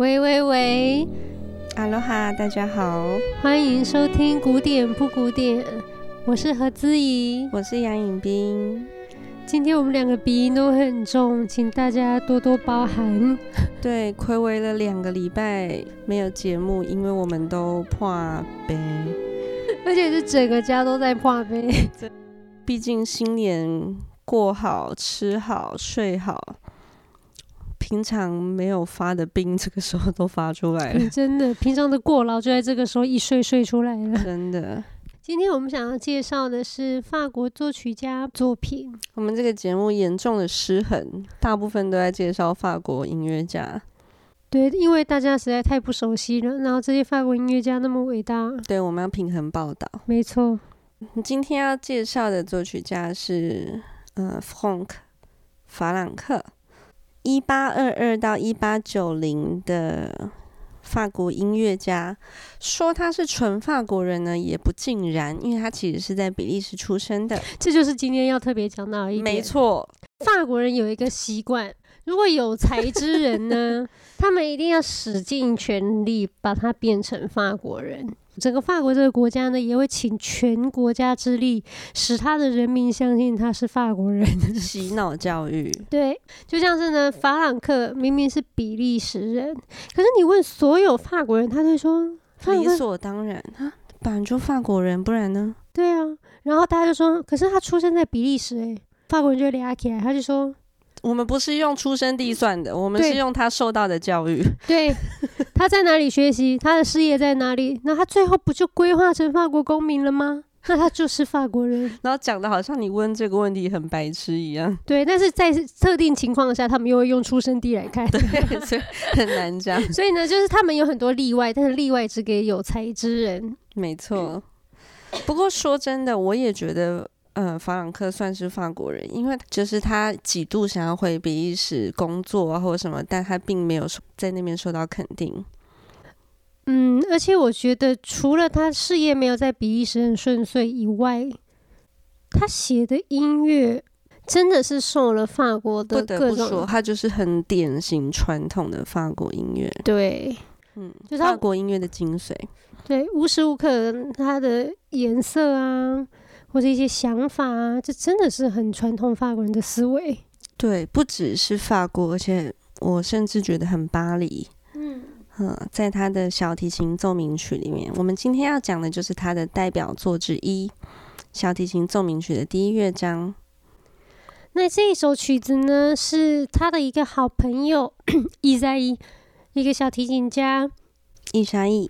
喂喂喂，哈喽哈，大家好，欢迎收听古典不古典，我是何姿怡，我是杨颖冰。今天我们两个鼻音都很重，请大家多多包涵。对，睽违了两个礼拜没有节目，因为我们都破杯，而且是整个家都在破杯。毕竟新年过好，吃好，睡好。平常没有发的病，这个时候都发出来了。真的，平常的过劳就在这个时候一睡睡出来了。真的。今天我们想要介绍的是法国作曲家作品。我们这个节目严重的失衡，大部分都在介绍法国音乐家。对，因为大家实在太不熟悉了。然后这些法国音乐家那么伟大。对，我们要平衡报道。没错。今天要介绍的作曲家是呃，Franck 法朗克。一八二二到一八九零的法国音乐家，说他是纯法国人呢，也不尽然，因为他其实是在比利时出生的。这就是今天要特别讲到一点。没错，法国人有一个习惯，如果有才之人呢，他们一定要使尽全力把他变成法国人。整个法国这个国家呢，也会请全国家之力，使他的人民相信他是法国人。洗脑教育，对，就像是呢，法朗克明明是比利时人，可是你问所有法国人，他就说理所当然啊，本来就法国人，不然呢？对啊，然后大家就说，可是他出生在比利时，诶，法国人就俩起来，他就说。我们不是用出生地算的，我们是用他受到的教育。对，他在哪里学习，他的事业在哪里，那他最后不就规划成法国公民了吗？那他就是法国人。然后讲的好像你问这个问题很白痴一样。对，但是在特定情况下，他们又会用出生地来看，对，所以很难讲。所以呢，就是他们有很多例外，但是例外只给有才之人。没错。不过说真的，我也觉得。嗯，法朗克算是法国人，因为就是他几度想要回比利时工作啊，或者什么，但他并没有在那边受到肯定。嗯，而且我觉得，除了他事业没有在比利时很顺遂以外，他写的音乐真的是受了法国的各种，不得不说，他就是很典型传统的法国音乐。对，嗯，就是法国音乐的精髓。对，无时无刻他的颜色啊。或者一些想法啊，这真的是很传统法国人的思维。对，不只是法国，而且我甚至觉得很巴黎。嗯，嗯，在他的小提琴奏鸣曲里面，我们今天要讲的就是他的代表作之一——小提琴奏鸣曲的第一乐章。那这一首曲子呢，是他的一个好朋友 伊萨伊，一个小提琴家伊沙伊，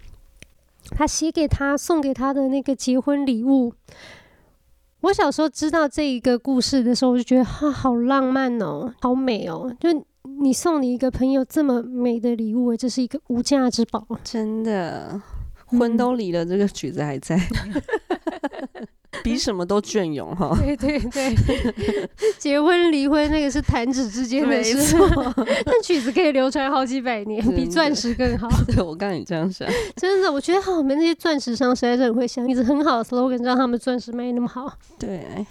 他写给他送给他的那个结婚礼物。我小时候知道这一个故事的时候，我就觉得哈，好浪漫哦，好美哦！就你送你一个朋友这么美的礼物，这是一个无价之宝。真的，婚都离了，嗯、这个曲子还在。比什么都隽永哈！对对对，结婚离婚那个是弹指之间的事，但曲子可以流传好几百年，比钻石更好。对，我刚才也这样想，真的，我觉得好，我们那些钻石商实在是很会想一直很好的 slogan，让他们钻石卖那么好。对，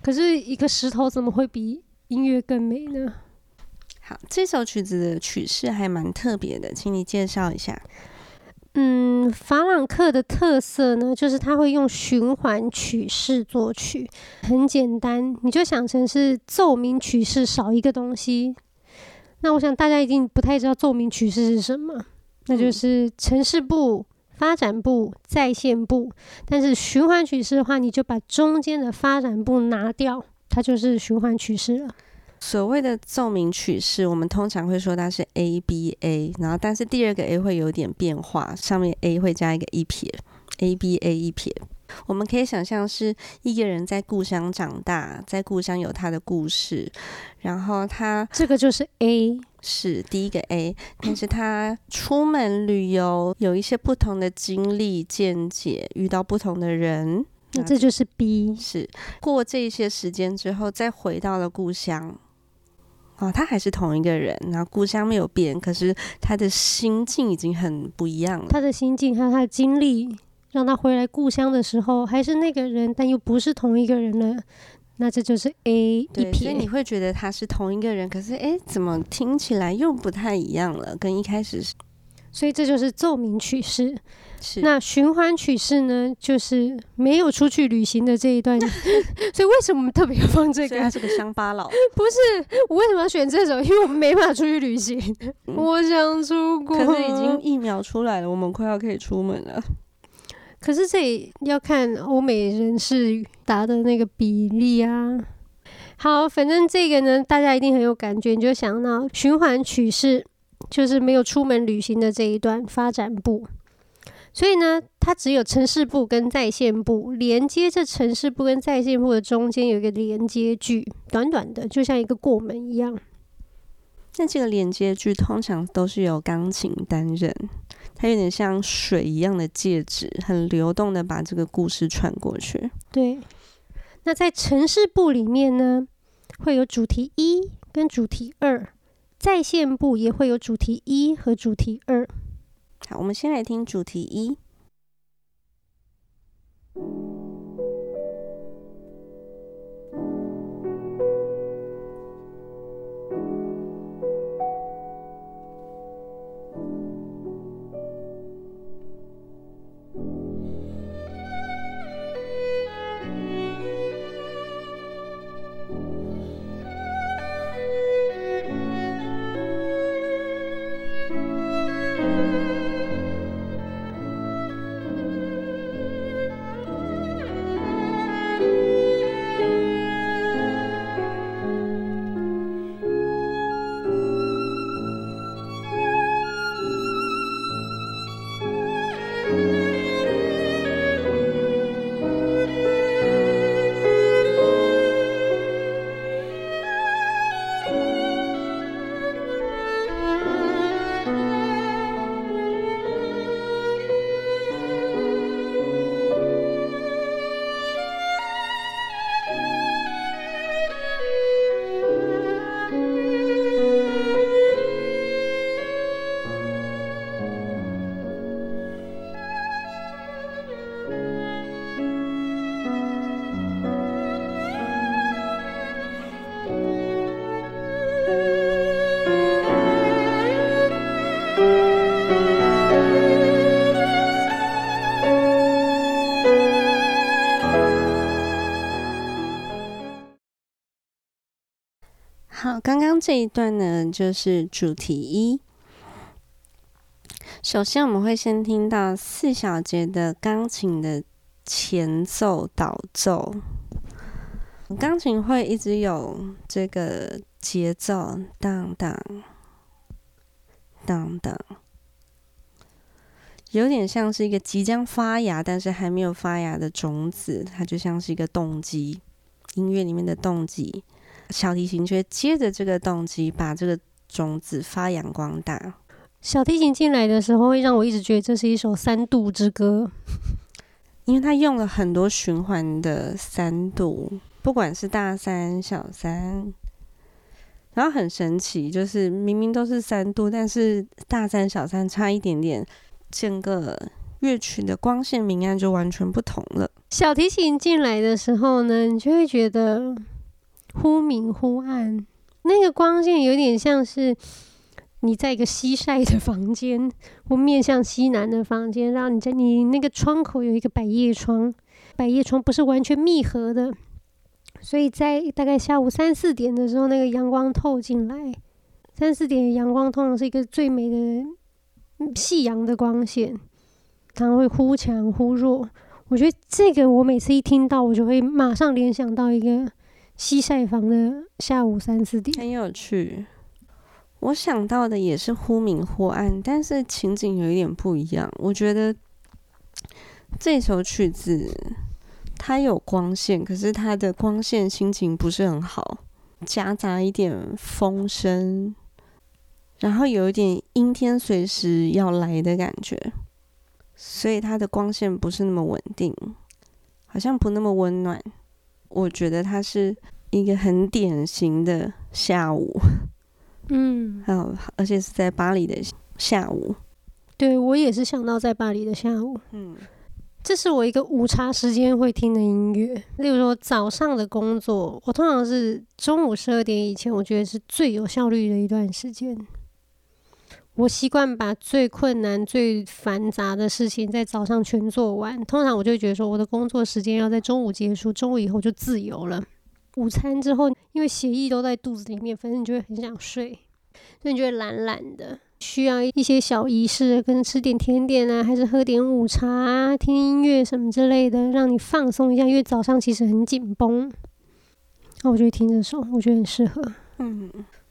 可是一个石头怎么会比音乐更美呢？好，这首曲子的曲式还蛮特别的，请你介绍一下。嗯，法朗克的特色呢，就是他会用循环曲式作曲，很简单，你就想成是奏鸣曲式少一个东西。那我想大家一定不太知道奏鸣曲式是什么，那就是城市部、发展部、在线部。但是循环曲式的话，你就把中间的发展部拿掉，它就是循环曲式了。所谓的奏鸣曲式，我们通常会说它是 A B A，然后但是第二个 A 会有点变化，上面 A 会加一个一撇，A B A 一撇。我们可以想象是一个人在故乡长大，在故乡有他的故事，然后他这个就是 A，是第一个 A，但是他出门旅游，有一些不同的经历见解，遇到不同的人，那这就是 B，是过这些时间之后，再回到了故乡。哦，他还是同一个人，然后故乡没有变，可是他的心境已经很不一样了。他的心境和他的经历，让他回来故乡的时候还是那个人，但又不是同一个人了。那这就是 A 对一撇。所以你会觉得他是同一个人，可是诶，怎么听起来又不太一样了？跟一开始所以这就是奏鸣曲式。是那循环曲式呢，就是没有出去旅行的这一段。所以为什么我们特别要放这个？他是个乡巴佬。不是，我为什么要选这首？因为我们没法出去旅行。嗯、我想出国，可是已经疫苗出来了，我们快要可以出门了。可是这里要看欧美人士答的那个比例啊。好，反正这个呢，大家一定很有感觉，你就想到循环曲式，就是没有出门旅行的这一段发展部。所以呢，它只有城市部跟在线部连接这城市部跟在线部的中间有一个连接句，短短的，就像一个过门一样。那这个连接句通常都是由钢琴担任，它有点像水一样的介质，很流动的把这个故事传过去。对。那在城市部里面呢，会有主题一跟主题二，在线部也会有主题一和主题二。好，我们先来听主题一。刚刚这一段呢，就是主题一。首先，我们会先听到四小节的钢琴的前奏导奏，钢琴会一直有这个节奏，当当当当，有点像是一个即将发芽但是还没有发芽的种子，它就像是一个动机，音乐里面的动机。小提琴却接着这个动机，把这个种子发扬光大。小提琴进来的时候，会让我一直觉得这是一首三度之歌，因为它用了很多循环的三度，不管是大三、小三，然后很神奇，就是明明都是三度，但是大三、小三差一点点，整个乐曲的光线明暗就完全不同了。小提琴进来的时候呢，你就会觉得。忽明忽暗，那个光线有点像是你在一个西晒的房间，或面向西南的房间，然后你在你那个窗口有一个百叶窗，百叶窗不是完全密合的，所以在大概下午三四点的时候，那个阳光透进来，三四点阳光通常是一个最美的夕阳的光线，它会忽强忽弱。我觉得这个我每次一听到，我就会马上联想到一个。西晒房的下午三四点，很有趣。我想到的也是忽明忽暗，但是情景有一点不一样。我觉得这首曲子它有光线，可是它的光线心情不是很好，夹杂一点风声，然后有一点阴天随时要来的感觉，所以它的光线不是那么稳定，好像不那么温暖。我觉得它是一个很典型的下午，嗯，还有而且是在巴黎的下午。对，我也是想到在巴黎的下午，嗯，这是我一个午茶时间会听的音乐。例如说早上的工作，我通常是中午十二点以前，我觉得是最有效率的一段时间。我习惯把最困难、最繁杂的事情在早上全做完。通常我就会觉得说，我的工作时间要在中午结束，中午以后就自由了。午餐之后，因为血液都在肚子里面，反正你就会很想睡，所以你就会懒懒的，需要一些小仪式，跟吃点甜点啊，还是喝点午茶，听音乐什么之类的，让你放松一下。因为早上其实很紧绷，那我就会听这首，我觉得很适合。嗯，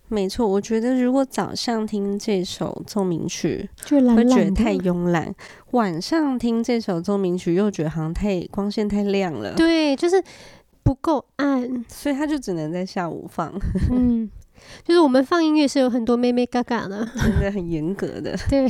没错，我觉得如果早上听这首奏鸣曲，就懒懒会觉得太慵懒；晚上听这首奏鸣曲，又觉得好像太光线太亮了。对，就是。不够暗，所以他就只能在下午放。嗯，就是我们放音乐是有很多妹妹嘎嘎的，真的很严格的。对。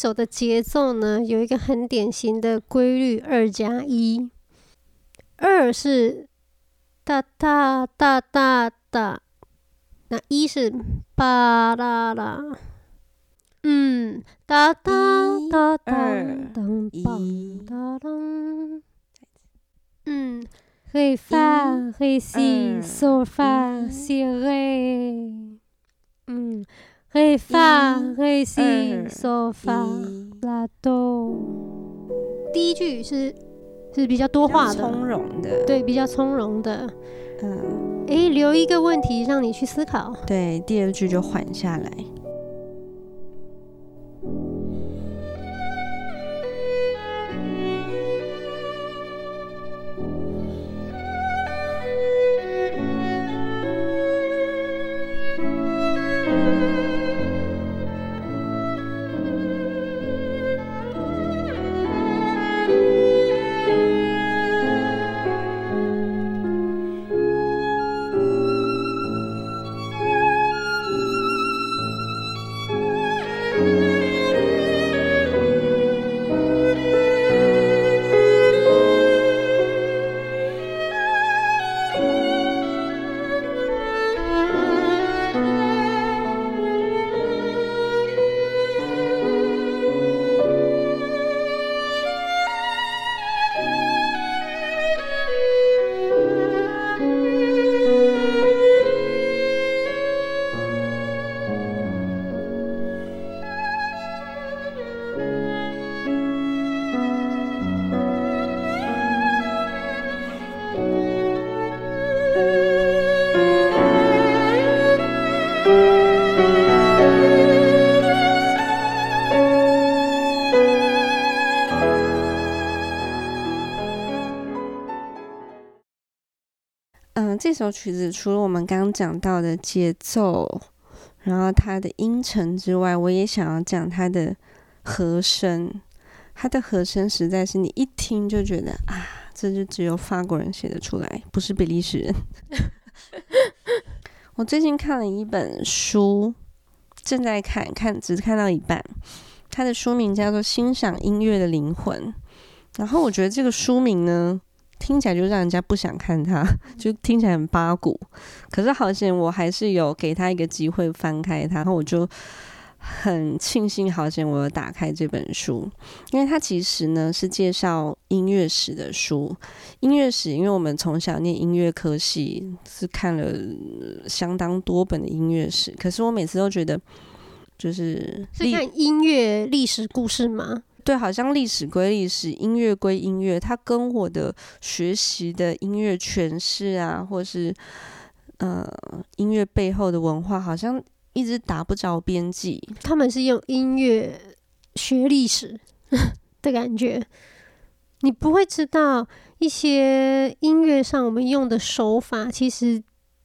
手的节奏呢，有一个很典型的规律：二加一。二是哒哒哒哒哒，那一是吧啦啦。嗯，哒哒哒哒哒，嗯，黑发黑丝，素发细蕊，嗯。嘿发黑心，手法拉动，第一句是是比较多话的，从容的，对，比较从容的。嗯，诶，留一个问题让你去思考。对，第二句就缓下来。这首曲子除了我们刚刚讲到的节奏，然后它的音程之外，我也想要讲它的和声。它的和声实在是你一听就觉得啊，这就只有法国人写得出来，不是比利时人。我最近看了一本书，正在看，看只看到一半。它的书名叫做《欣赏音乐的灵魂》。然后我觉得这个书名呢，听起来就让人家不想看他，就听起来很八股。可是好险，我还是有给他一个机会翻开它，然后我就。很庆幸，好险我有打开这本书，因为它其实呢是介绍音乐史的书。音乐史，因为我们从小念音乐科系，是看了相当多本的音乐史。可是我每次都觉得，就是是看音乐历史故事吗？对，好像历史归历史，音乐归音乐，它跟我的学习的音乐诠释啊，或是呃音乐背后的文化，好像。一直打不着边际，他们是用音乐学历史的感觉，你不会知道一些音乐上我们用的手法其实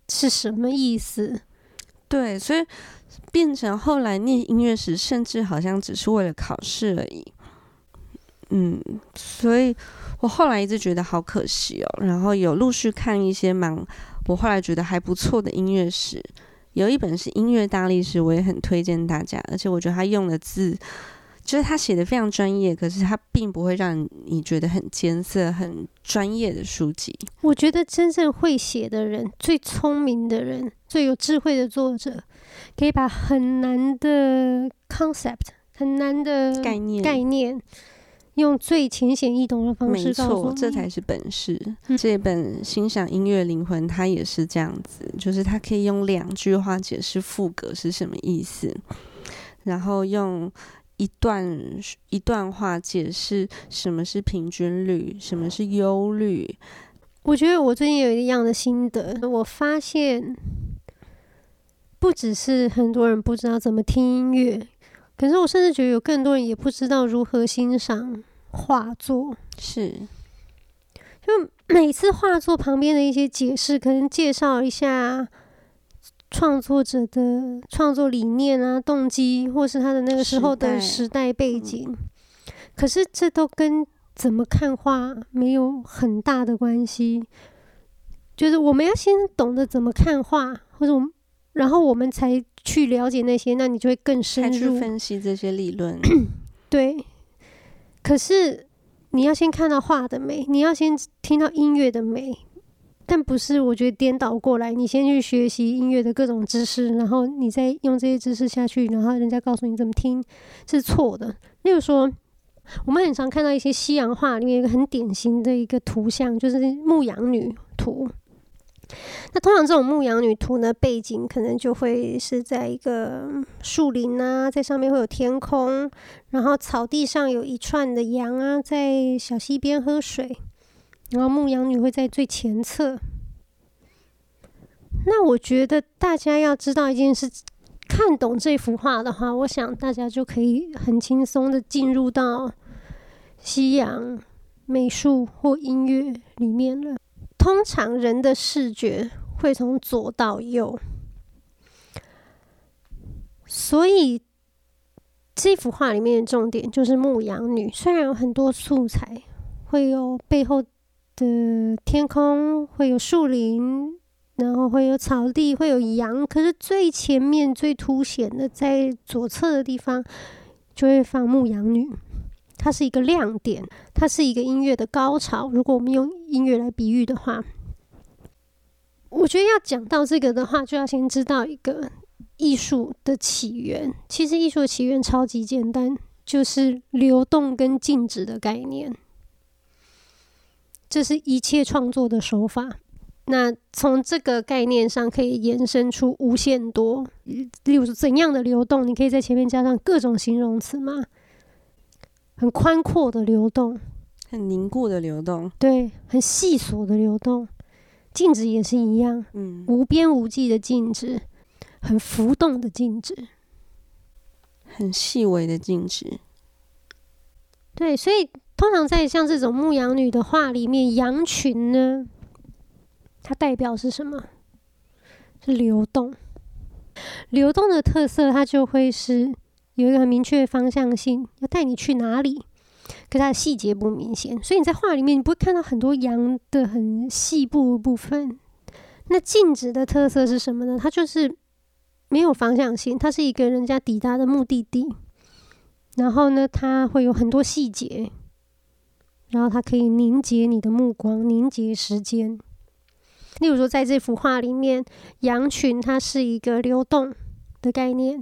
是什么意思。对，所以变成后来念音乐时，甚至好像只是为了考试而已。嗯，所以我后来一直觉得好可惜哦。然后有陆续看一些蛮，我后来觉得还不错的音乐史。有一本是音乐大历史，我也很推荐大家。而且我觉得他用的字，就是他写的非常专业，可是他并不会让你觉得很艰涩、很专业的书籍。我觉得真正会写的人、最聪明的人、最有智慧的作者，可以把很难的 concept、很难的概念概念。用最浅显易懂的方式告诉，没错，这才是本事。嗯、这本欣赏音乐灵魂，它也是这样子，就是它可以用两句话解释副歌是什么意思，然后用一段一段话解释什么是平均率，什么是忧虑。我觉得我最近有一样的心得，我发现不只是很多人不知道怎么听音乐。可是我甚至觉得有更多人也不知道如何欣赏画作，是，就每次画作旁边的一些解释，可能介绍一下创作者的创作理念啊、动机，或是他的那个时候的时代背景。嗯、可是这都跟怎么看画没有很大的关系，就是我们要先懂得怎么看画，或者我们。然后我们才去了解那些，那你就会更深入去分析这些理论。对，可是你要先看到画的美，你要先听到音乐的美，但不是我觉得颠倒过来，你先去学习音乐的各种知识，然后你再用这些知识下去，然后人家告诉你怎么听是错的。例如说，我们很常看到一些西洋画里面一个很典型的一个图像，就是牧羊女图。那通常这种牧羊女图呢，背景可能就会是在一个树林啊，在上面会有天空，然后草地上有一串的羊啊，在小溪边喝水，然后牧羊女会在最前侧。那我觉得大家要知道一件事，看懂这幅画的话，我想大家就可以很轻松的进入到西洋美术或音乐里面了。通常人的视觉会从左到右，所以这幅画里面的重点就是牧羊女。虽然有很多素材，会有背后的天空，会有树林，然后会有草地，会有羊，可是最前面最凸显的，在左侧的地方就会放牧羊女。它是一个亮点，它是一个音乐的高潮。如果我们用音乐来比喻的话，我觉得要讲到这个的话，就要先知道一个艺术的起源。其实艺术的起源超级简单，就是流动跟静止的概念。这是一切创作的手法。那从这个概念上可以延伸出无限多，例如怎样的流动，你可以在前面加上各种形容词吗？很宽阔的流动，很凝固的流动，对，很细琐的流动，静止也是一样，嗯，无边无际的静止，很浮动的静止，很细微的静止，对，所以通常在像这种牧羊女的画里面，羊群呢，它代表是什么？是流动，流动的特色，它就会是。有一个很明确的方向性，要带你去哪里？可它的细节不明显，所以你在画里面你不会看到很多羊的很细部部分。那静止的特色是什么呢？它就是没有方向性，它是一个人家抵达的目的地。然后呢，它会有很多细节，然后它可以凝结你的目光，凝结时间。例如说，在这幅画里面，羊群它是一个流动的概念，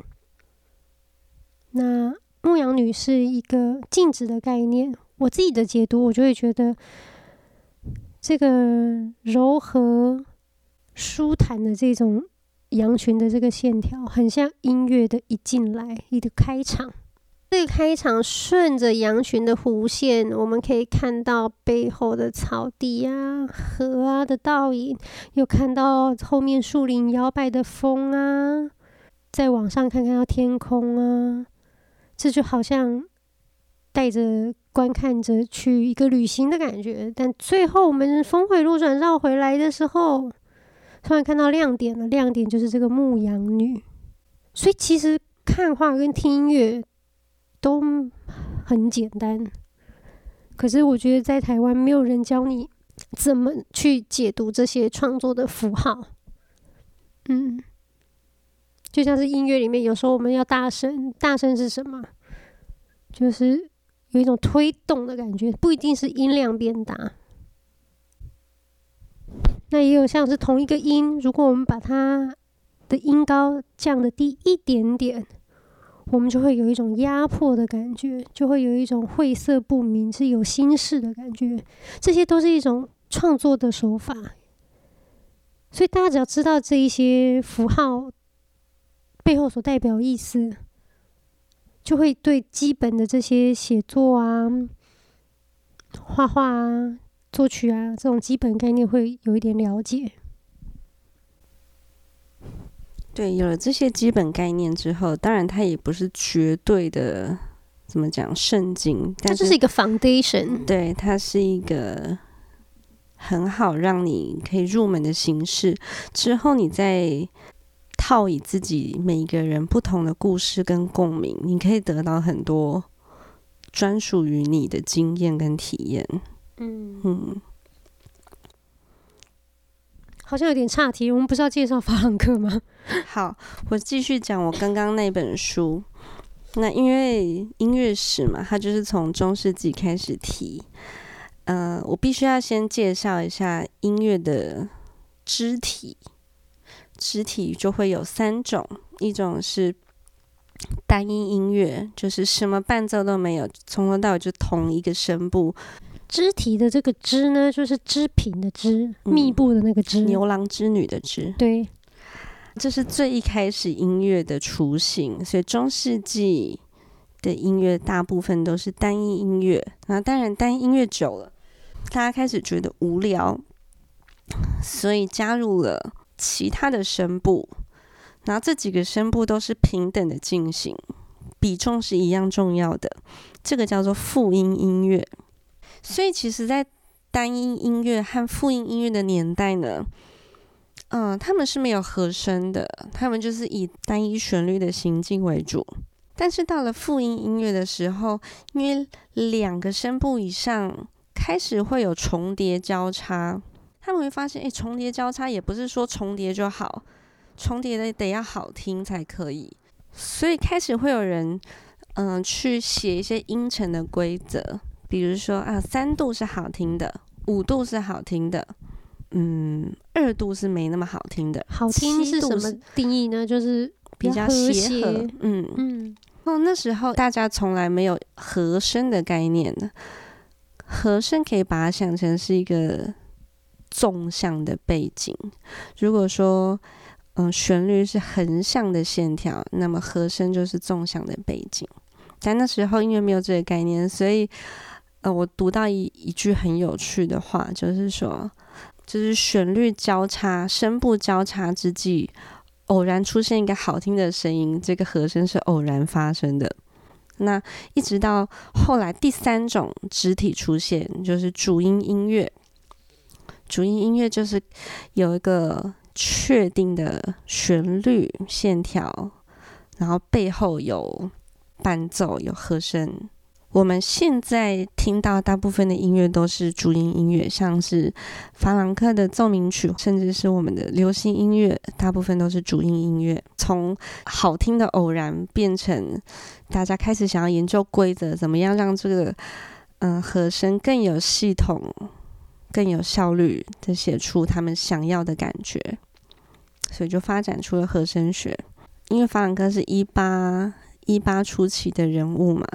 那牧羊女是一个静止的概念。我自己的解读，我就会觉得这个柔和、舒坦的这种羊群的这个线条，很像音乐的一进来，一个开场。这个开场顺着羊群的弧线，我们可以看到背后的草地啊、河啊的倒影，又看到后面树林摇摆的风啊，再往上看看到天空啊，这就好像带着观看者去一个旅行的感觉。但最后我们峰回路转绕回来的时候，突然看到亮点了，亮点就是这个牧羊女。所以其实看画跟听音乐。都很简单，可是我觉得在台湾没有人教你怎么去解读这些创作的符号。嗯，就像是音乐里面，有时候我们要大声，大声是什么？就是有一种推动的感觉，不一定是音量变大。那也有像是同一个音，如果我们把它的音高降得低一点点。我们就会有一种压迫的感觉，就会有一种晦涩不明、是有心事的感觉。这些都是一种创作的手法，所以大家只要知道这一些符号背后所代表意思，就会对基本的这些写作啊、画画啊、作曲啊这种基本概念会有一点了解。对，有了这些基本概念之后，当然它也不是绝对的，怎么讲圣经，它就是一个 foundation。对，它是一个很好让你可以入门的形式。之后你再套以自己每一个人不同的故事跟共鸣，你可以得到很多专属于你的经验跟体验。嗯嗯。好像有点岔题，我们不是要介绍法朗克吗？好，我继续讲我刚刚那本书。那因为音乐史嘛，它就是从中世纪开始提。呃，我必须要先介绍一下音乐的肢体。肢体就会有三种，一种是单音音乐，就是什么伴奏都没有，从头到尾就同一个声部。肢体的这个肢呢，就是织品的织，密布的那个织，牛郎织女的织。对，这是最一开始音乐的雏形，所以中世纪的音乐大部分都是单一音乐。然后当然单一音乐久了，大家开始觉得无聊，所以加入了其他的声部。然后这几个声部都是平等的进行，比重是一样重要的。这个叫做复音音乐。所以，其实，在单音音乐和复音音乐的年代呢，嗯，他们是没有和声的，他们就是以单一旋律的行进为主。但是到了复音音乐的时候，因为两个声部以上开始会有重叠交叉，他们会发现，哎，重叠交叉也不是说重叠就好，重叠的得要好听才可以。所以开始会有人，嗯，去写一些音程的规则。比如说啊，三度是好听的，五度是好听的，嗯，二度是没那么好听的。好听是什么定义呢？就是比较，比较协和。嗯嗯。哦，那时候大家从来没有和声的概念的，和声可以把它想成是一个纵向的背景。如果说嗯，旋律是横向的线条，那么和声就是纵向的背景。但那时候因为没有这个概念，所以。呃，我读到一一句很有趣的话，就是说，就是旋律交叉、声部交叉之际，偶然出现一个好听的声音，这个和声是偶然发生的。那一直到后来第三种肢体出现，就是主音音乐。主音音乐就是有一个确定的旋律线条，然后背后有伴奏、有和声。我们现在听到大部分的音乐都是主音音乐，像是法朗克的奏鸣曲，甚至是我们的流行音乐，大部分都是主音音乐。从好听的偶然变成大家开始想要研究规则，怎么样让这个嗯、和声更有系统、更有效率的写出他们想要的感觉，所以就发展出了和声学。因为法朗克是一八一八初期的人物嘛。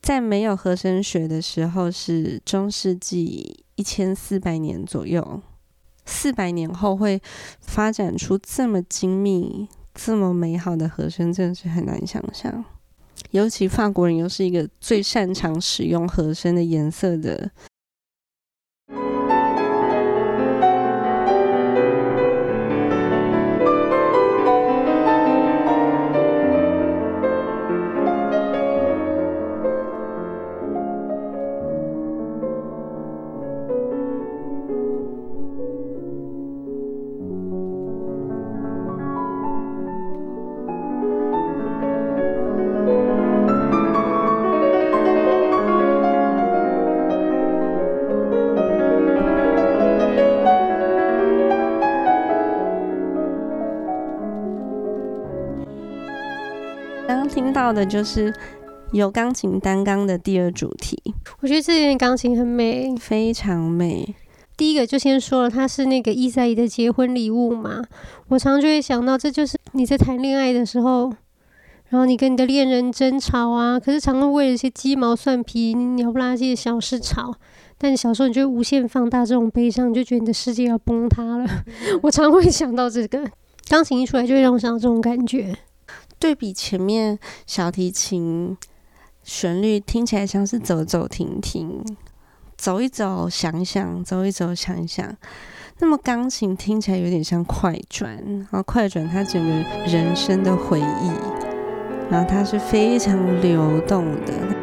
在没有和声学的时候，是中世纪一千四百年左右。四百年后会发展出这么精密、这么美好的和声，真的是很难想象。尤其法国人又是一个最擅长使用和声的颜色的。到的就是有钢琴单纲的第二主题，我觉得这件钢琴很美，非常美。第一个就先说了，它是那个伊赛伊的结婚礼物嘛，我常就会想到，这就是你在谈恋爱的时候，然后你跟你的恋人争吵啊，可是常常为了一些鸡毛蒜皮、鸟不拉几的小事吵，但你小时候你就会无限放大这种悲伤，你就觉得你的世界要崩塌了。我常会想到这个，钢琴一出来就会让我想到这种感觉。对比前面小提琴旋律听起来像是走走停停，走一走想一想，走一走想一想。那么钢琴听起来有点像快转，然后快转它整个人生的回忆，然后它是非常流动的。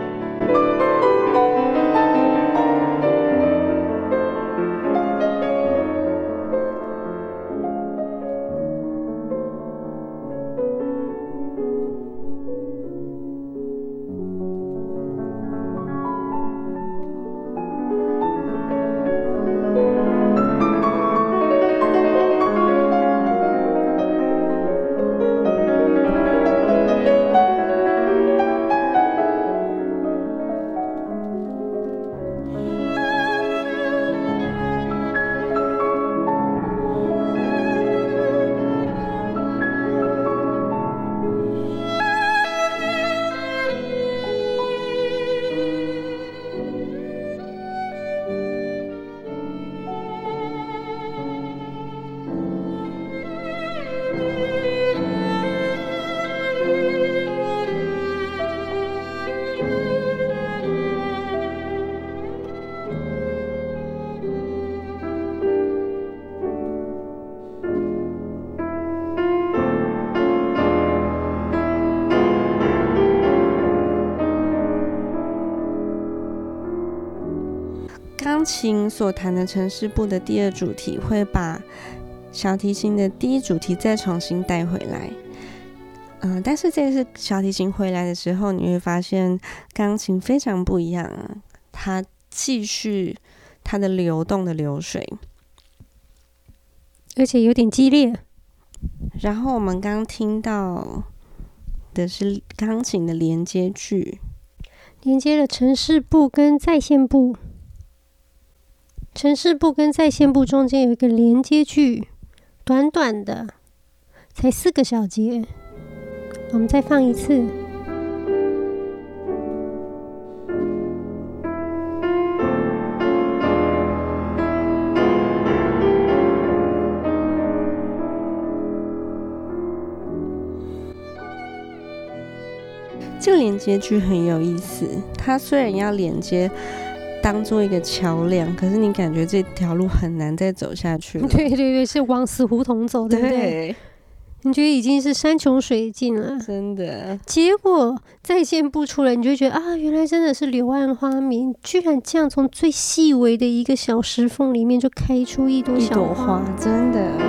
琴所弹的城市部的第二主题会把小提琴的第一主题再重新带回来，嗯、呃，但是这次小提琴回来的时候，你会发现钢琴非常不一样，它继续它的流动的流水，而且有点激烈。然后我们刚听到的是钢琴的连接句，连接了城市部跟在线部。城市部跟在线部中间有一个连接句，短短的，才四个小节。我们再放一次。这个连接句很有意思，它虽然要连接。当做一个桥梁，可是你感觉这条路很难再走下去了。对对对，是往死胡同走，对不对？对，你觉得已经是山穷水尽了，真的。结果再现不出来，你就觉得啊，原来真的是柳暗花明，居然这样从最细微的一个小石缝里面就开出一朵小花，花真的。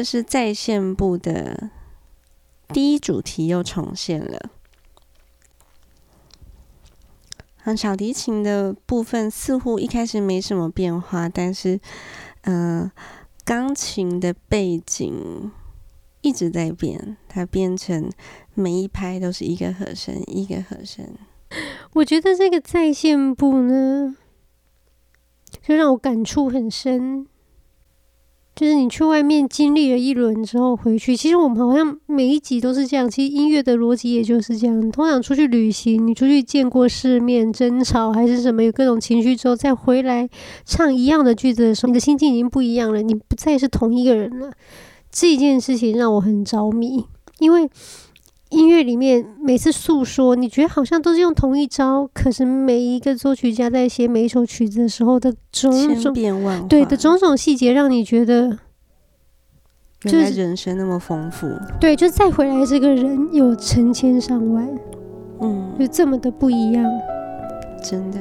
这是在线部的第一主题又重现了。嗯，小提琴的部分似乎一开始没什么变化，但是，嗯、呃，钢琴的背景一直在变，它变成每一拍都是一个和声，一个和声。我觉得这个在线部呢，就让我感触很深。就是你去外面经历了一轮之后回去，其实我们好像每一集都是这样。其实音乐的逻辑也就是这样。通常出去旅行，你出去见过世面、争吵还是什么，有各种情绪之后，再回来唱一样的句子的时候，你的心情已经不一样了，你不再是同一个人了。这件事情让我很着迷，因为音乐里面每次诉说，你觉得好像都是用同一招，可是每一个作曲家在写每一首曲子的时候的种种变万化，对的种种细节，让你觉得。原来人生那么丰富，对，就再回来这个人有成千上万，嗯，就这么的不一样，真的。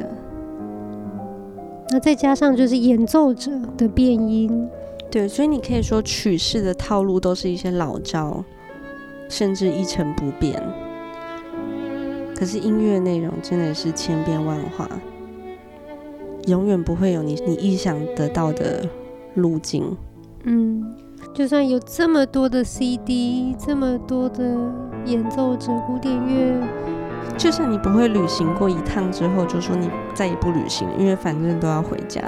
那再加上就是演奏者的变音，对，所以你可以说曲式的套路都是一些老招，甚至一成不变。可是音乐内容真的是千变万化，永远不会有你你意想得到的路径，嗯。就算有这么多的 CD，这么多的演奏者，古典乐，就算你不会旅行过一趟之后，就说你再也不旅行，因为反正都要回家，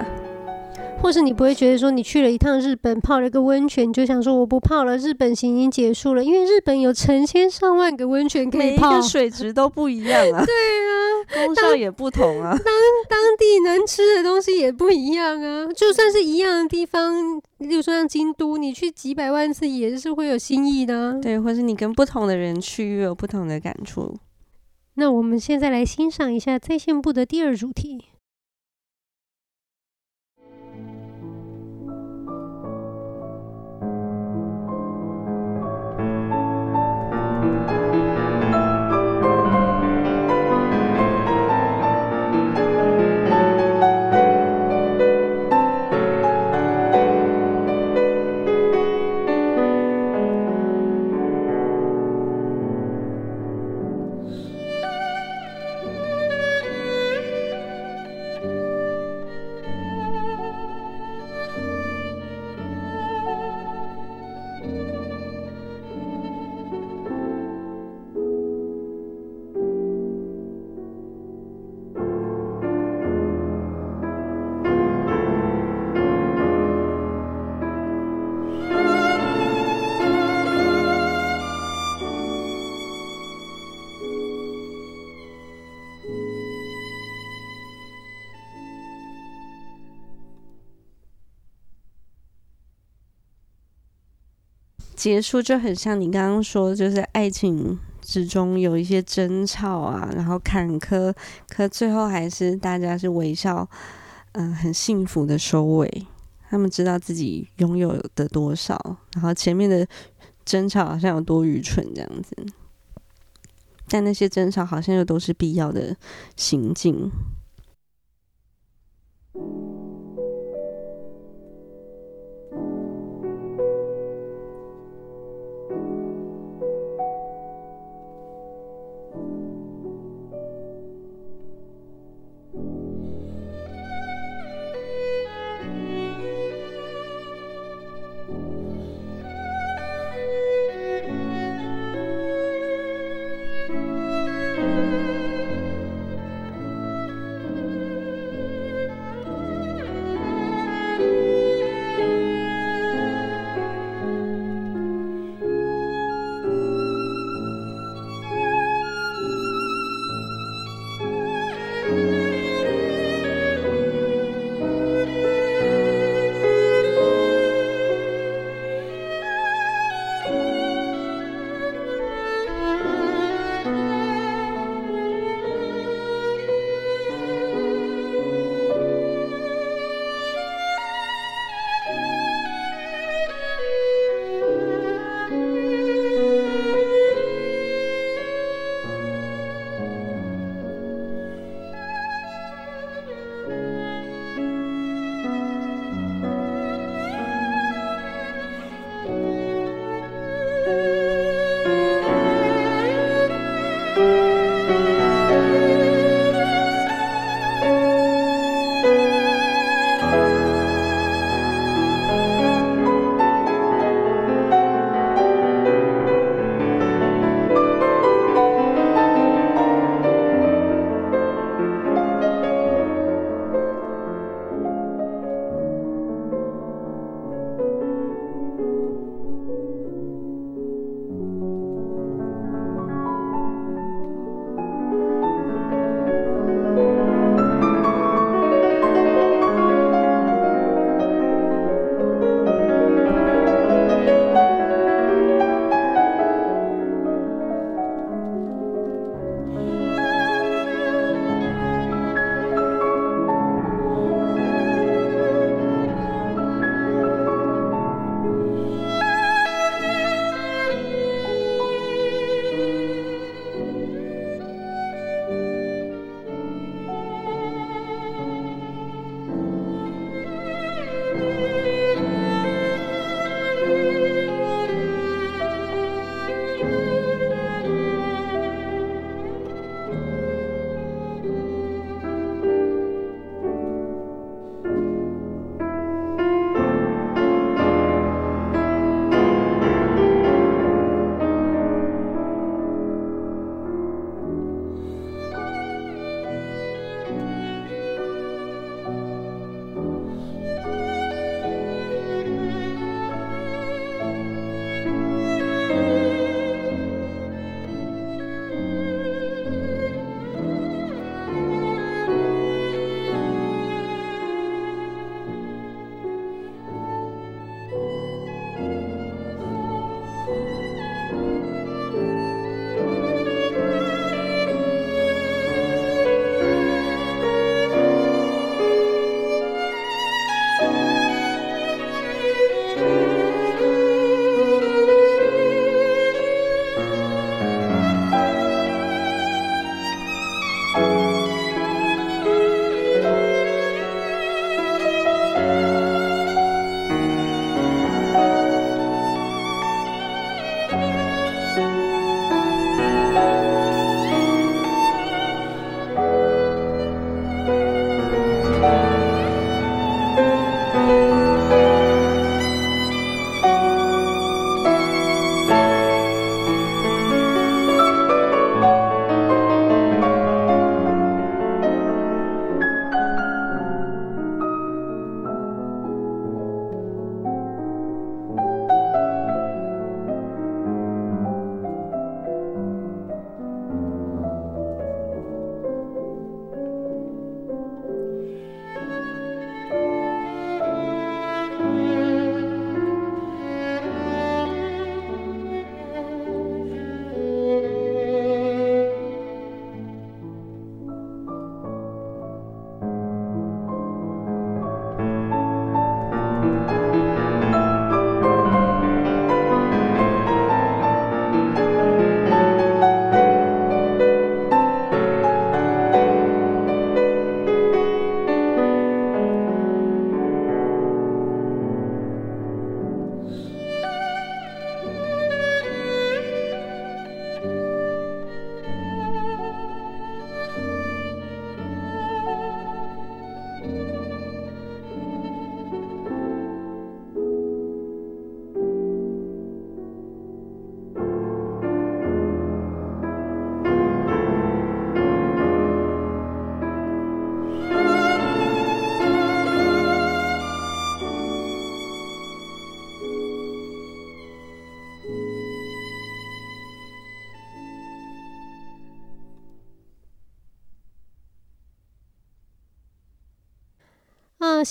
或是你不会觉得说你去了一趟日本，泡了个温泉，你就想说我不泡了，日本行已经结束了，因为日本有成千上万个温泉可以泡，每一个水质都不一样啊，对啊，功效也不同啊，当当地能吃的东西也不一样啊，就算是一样的地方。例如说像京都，你去几百万次也是会有新意的啊。对，或是你跟不同的人去，又有不同的感触。那我们现在来欣赏一下在线部的第二主题。结束就很像你刚刚说，就是爱情之中有一些争吵啊，然后坎坷，可最后还是大家是微笑，嗯、很幸福的收尾。他们知道自己拥有的多少，然后前面的争吵好像有多愚蠢这样子，但那些争吵好像又都是必要的行径。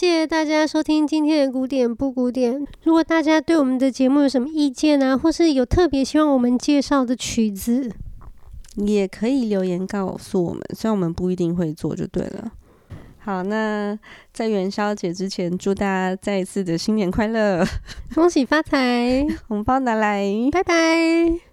谢大家收听今天的古典不古典。如果大家对我们的节目有什么意见啊，或是有特别希望我们介绍的曲子，也可以留言告诉我们，虽然我们不一定会做，就对了。好，那在元宵节之前，祝大家再一次的新年快乐，恭喜发财，红包拿来，拜拜。